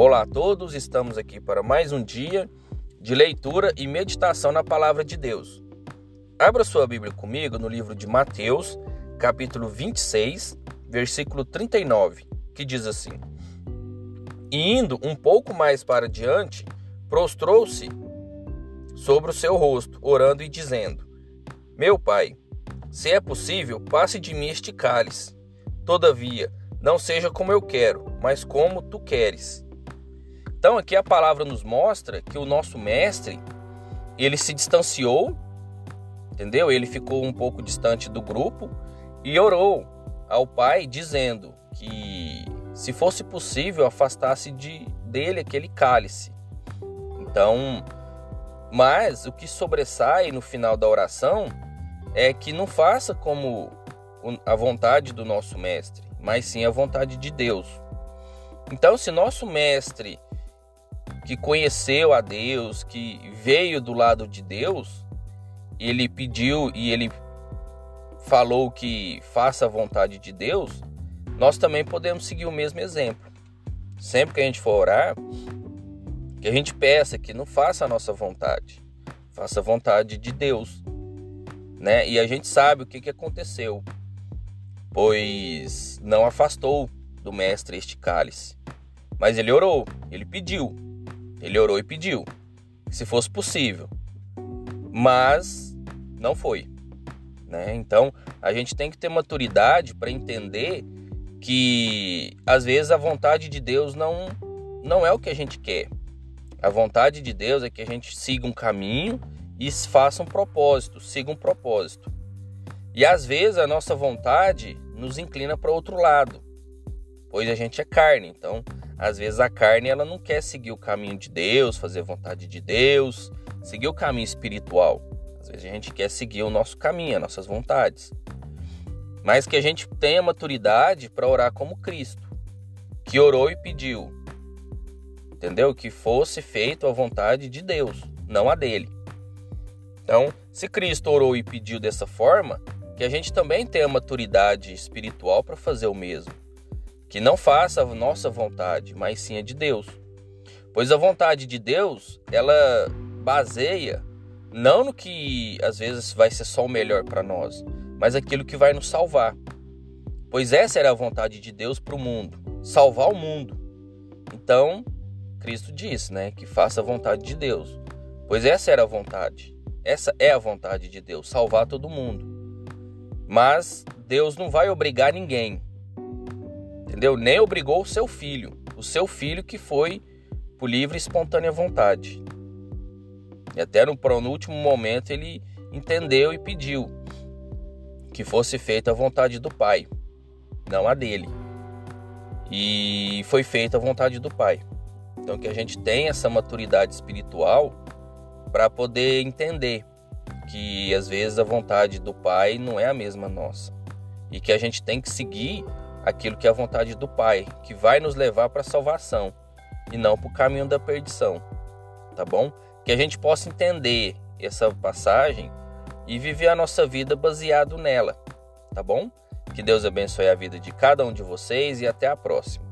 Olá a todos, estamos aqui para mais um dia de leitura e meditação na palavra de Deus. Abra sua Bíblia comigo no livro de Mateus, capítulo 26, versículo 39, que diz assim: E indo um pouco mais para diante, prostrou-se sobre o seu rosto, orando e dizendo: Meu pai, se é possível, passe de mim este cálice. Todavia, não seja como eu quero, mas como tu queres. Então aqui a palavra nos mostra que o nosso mestre, ele se distanciou, entendeu? Ele ficou um pouco distante do grupo e orou ao Pai dizendo que se fosse possível afastasse de dele aquele cálice. Então, mas o que sobressai no final da oração é que não faça como a vontade do nosso mestre, mas sim a vontade de Deus. Então, se nosso mestre que conheceu a Deus, que veio do lado de Deus, ele pediu e ele falou que faça a vontade de Deus, nós também podemos seguir o mesmo exemplo. Sempre que a gente for orar, que a gente peça que não faça a nossa vontade, faça a vontade de Deus, né? E a gente sabe o que, que aconteceu, pois não afastou do mestre este cálice, mas ele orou, ele pediu, ele orou e pediu, se fosse possível, mas não foi. Né? Então a gente tem que ter maturidade para entender que às vezes a vontade de Deus não, não é o que a gente quer. A vontade de Deus é que a gente siga um caminho e faça um propósito, siga um propósito. E às vezes a nossa vontade nos inclina para outro lado, pois a gente é carne. Então às vezes a carne ela não quer seguir o caminho de Deus, fazer a vontade de Deus, seguir o caminho espiritual. Às vezes a gente quer seguir o nosso caminho, as nossas vontades. Mas que a gente tenha maturidade para orar como Cristo, que orou e pediu. Entendeu? Que fosse feito a vontade de Deus, não a dele. Então, se Cristo orou e pediu dessa forma, que a gente também tenha maturidade espiritual para fazer o mesmo que não faça a nossa vontade, mas sim a de Deus. Pois a vontade de Deus, ela baseia não no que às vezes vai ser só o melhor para nós, mas aquilo que vai nos salvar. Pois essa era a vontade de Deus para o mundo, salvar o mundo. Então, Cristo disse, né, que faça a vontade de Deus. Pois essa era a vontade. Essa é a vontade de Deus, salvar todo mundo. Mas Deus não vai obrigar ninguém entendeu? Nem obrigou o seu filho, o seu filho que foi por livre e espontânea vontade. E até no, no último momento ele entendeu e pediu que fosse feita a vontade do Pai, não a dele. E foi feita a vontade do Pai. Então que a gente tenha essa maturidade espiritual para poder entender que às vezes a vontade do Pai não é a mesma nossa e que a gente tem que seguir aquilo que é a vontade do Pai, que vai nos levar para a salvação e não para o caminho da perdição, tá bom? Que a gente possa entender essa passagem e viver a nossa vida baseado nela, tá bom? Que Deus abençoe a vida de cada um de vocês e até a próxima.